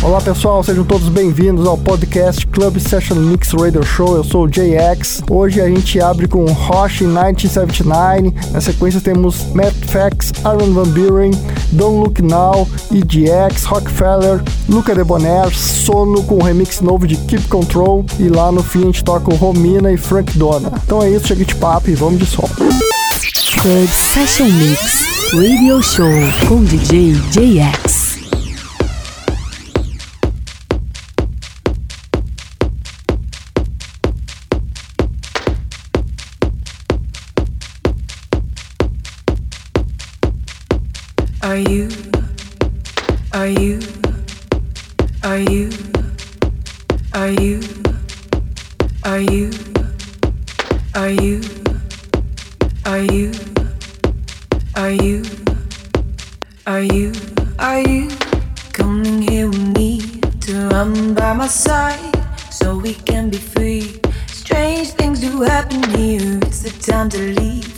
Olá pessoal, sejam todos bem-vindos ao podcast Club Session Mix Radio Show. Eu sou o JX. Hoje a gente abre com Roche 1979. Na sequência temos Matt Fax, Aaron Van Buren, Don't Look Now, EGX, Rockefeller, Luca Debonair, Sono com o remix novo de Keep Control e lá no fim a gente toca o Romina e Frank Donna. Então é isso, chega de papo e vamos de som. Club Session Mix Radio Show com DJ JX. You? Are you? Are you? Are you? Are you? Are you? Are you? Are you? Are you? Are you coming here with me to run by my side so we can be free? Strange things do happen here. It's the time to leave.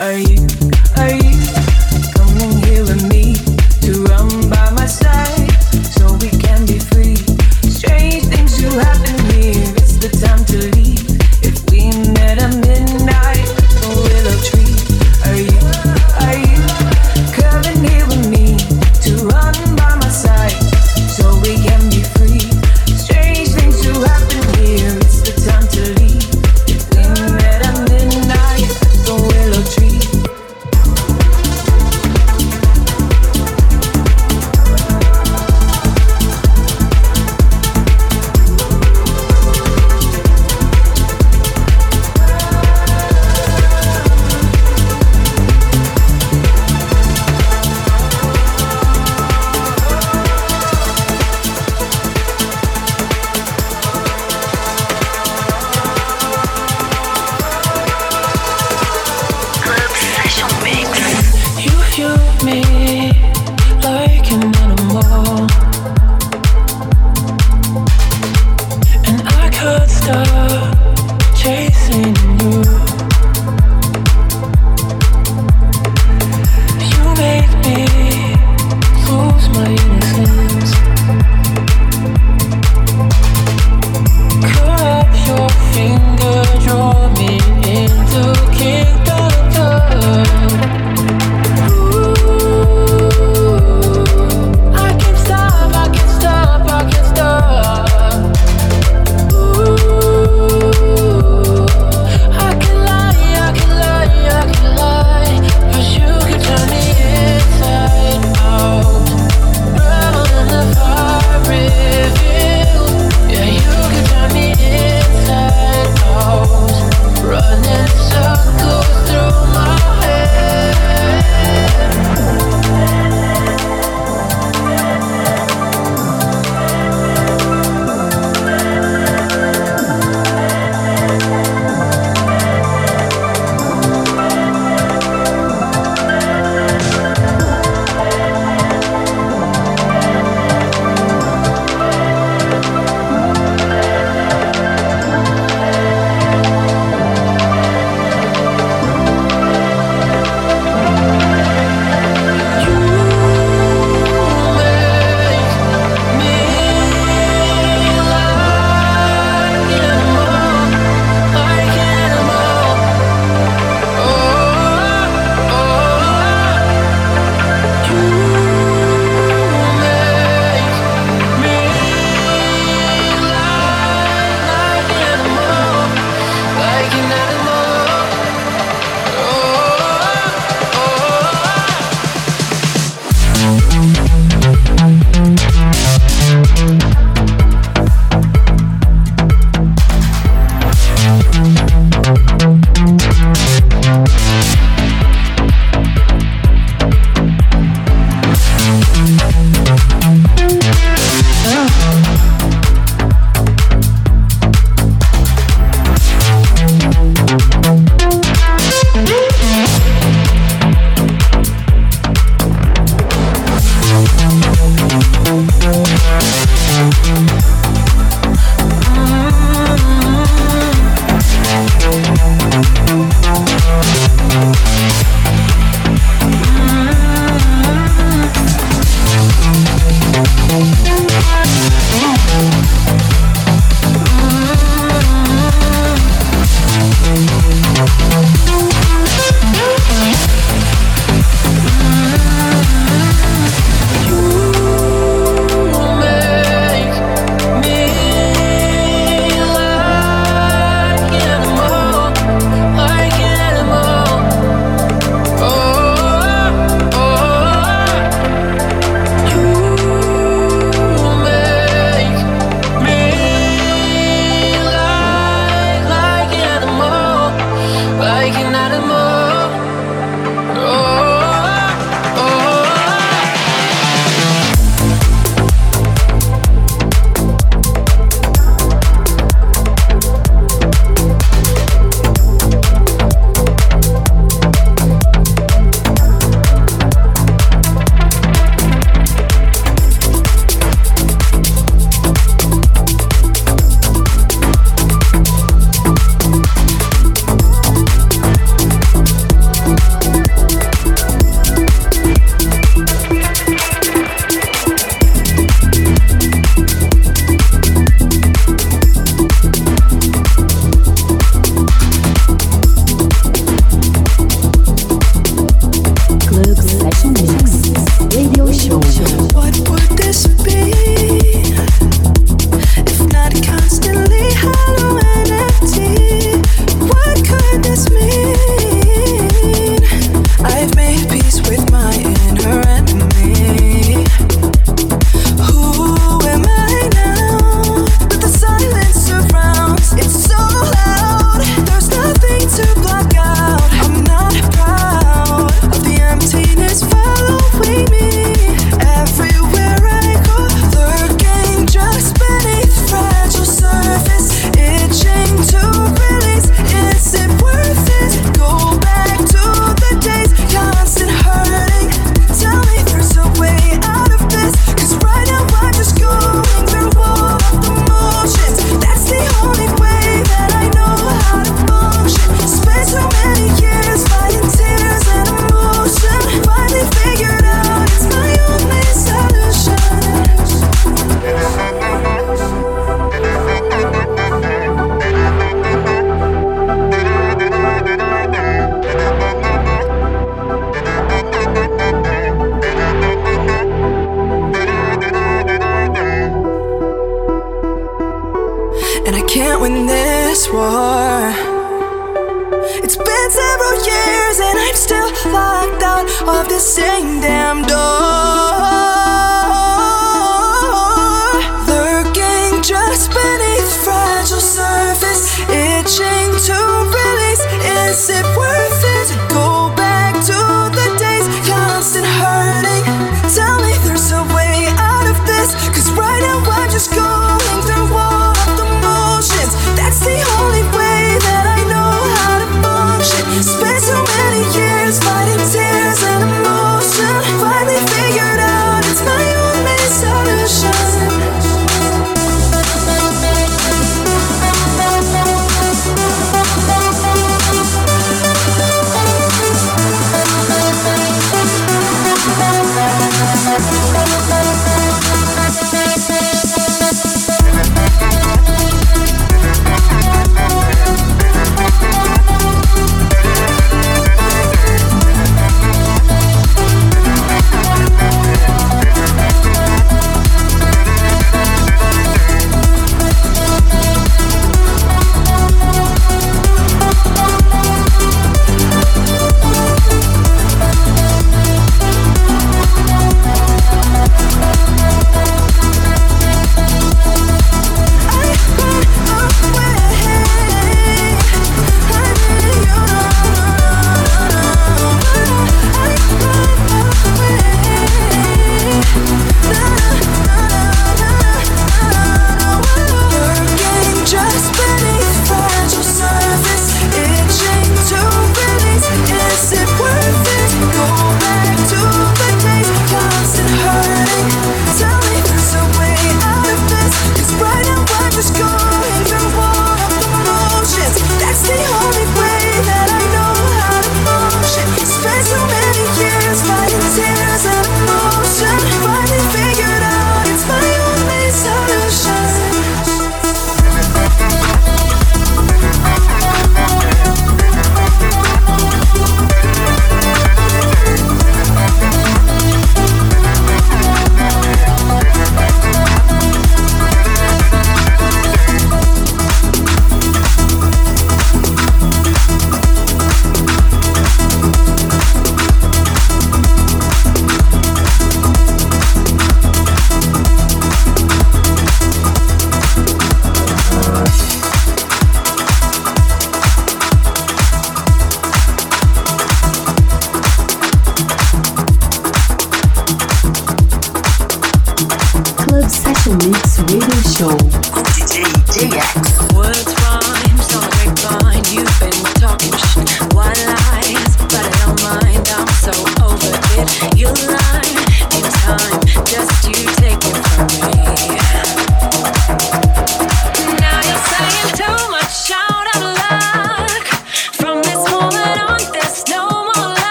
are you, are you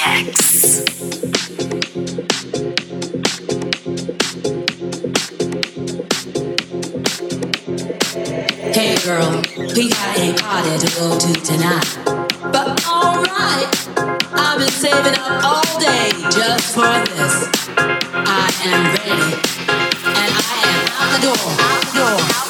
Hey girl, we got a party to go to tonight. But alright, I've been saving up all day just for this. I am ready, and I am out the door,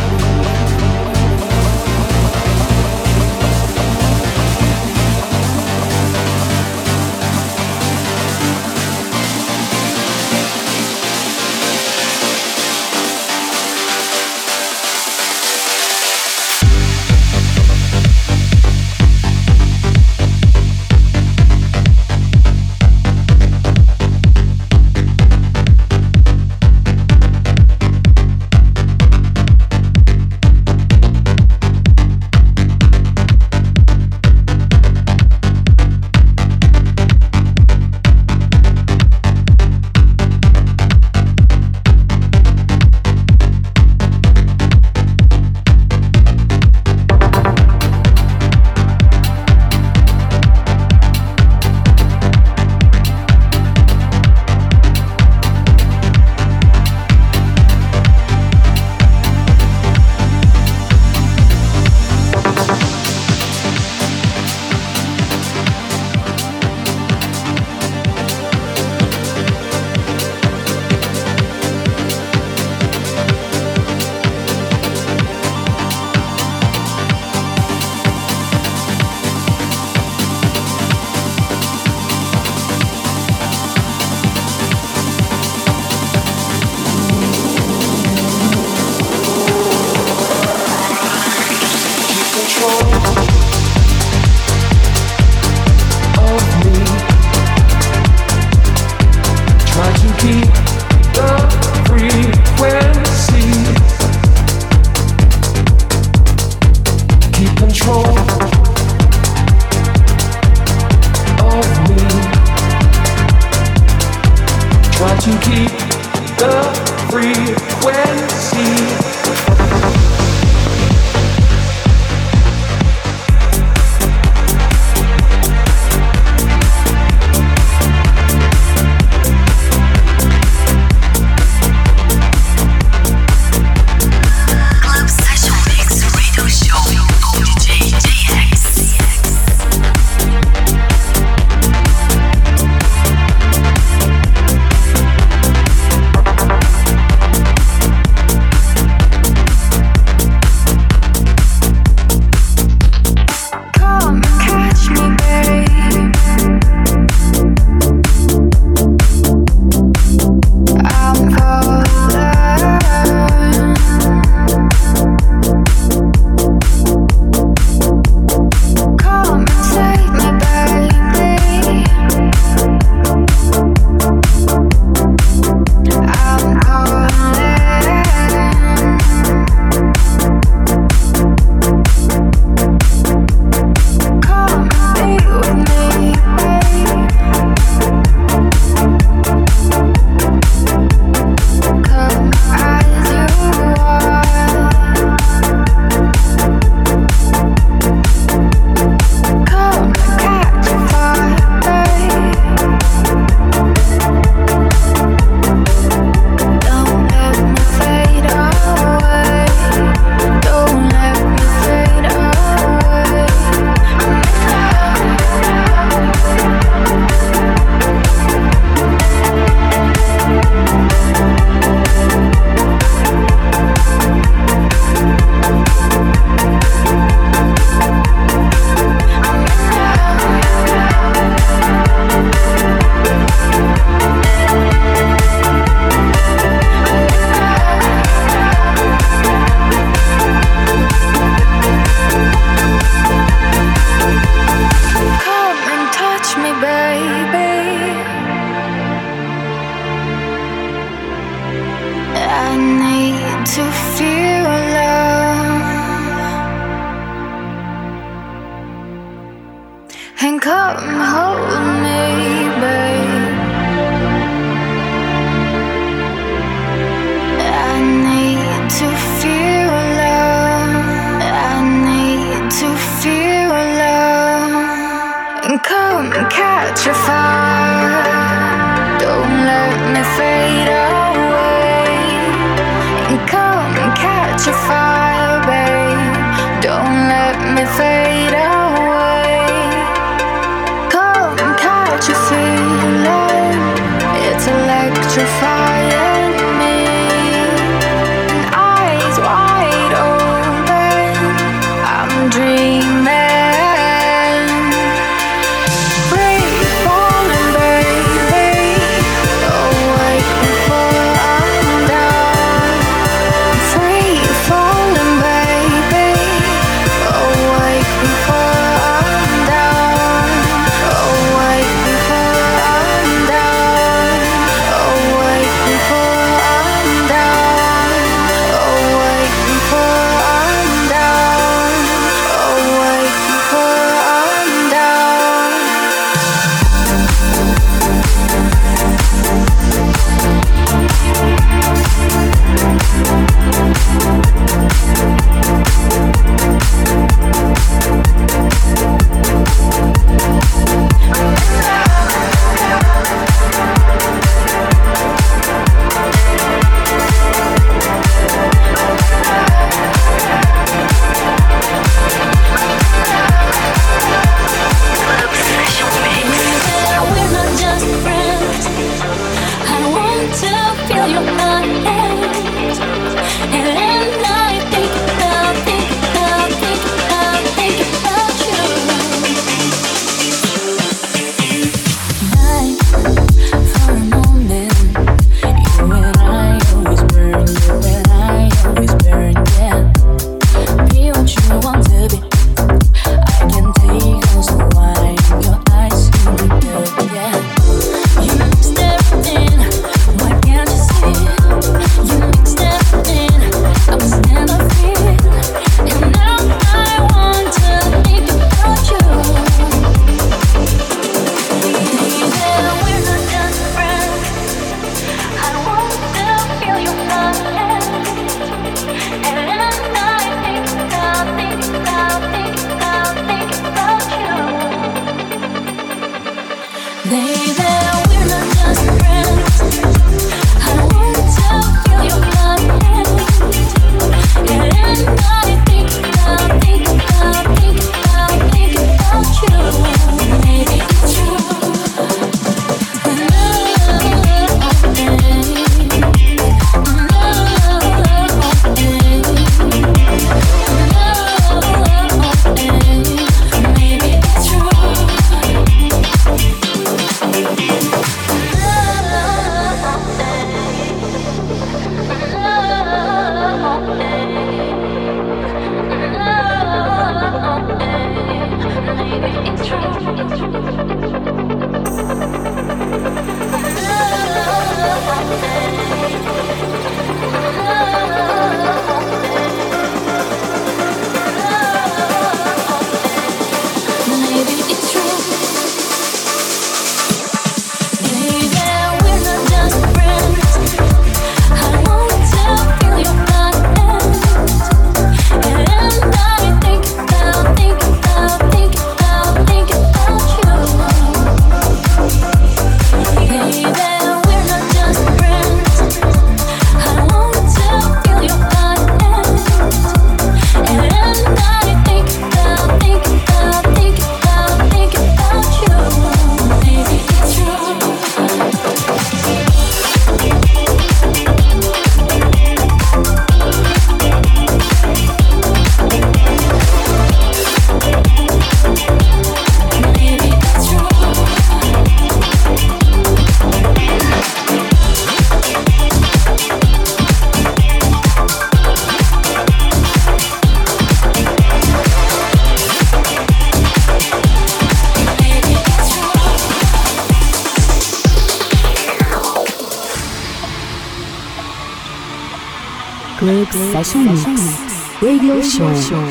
Session Mix Radio Show.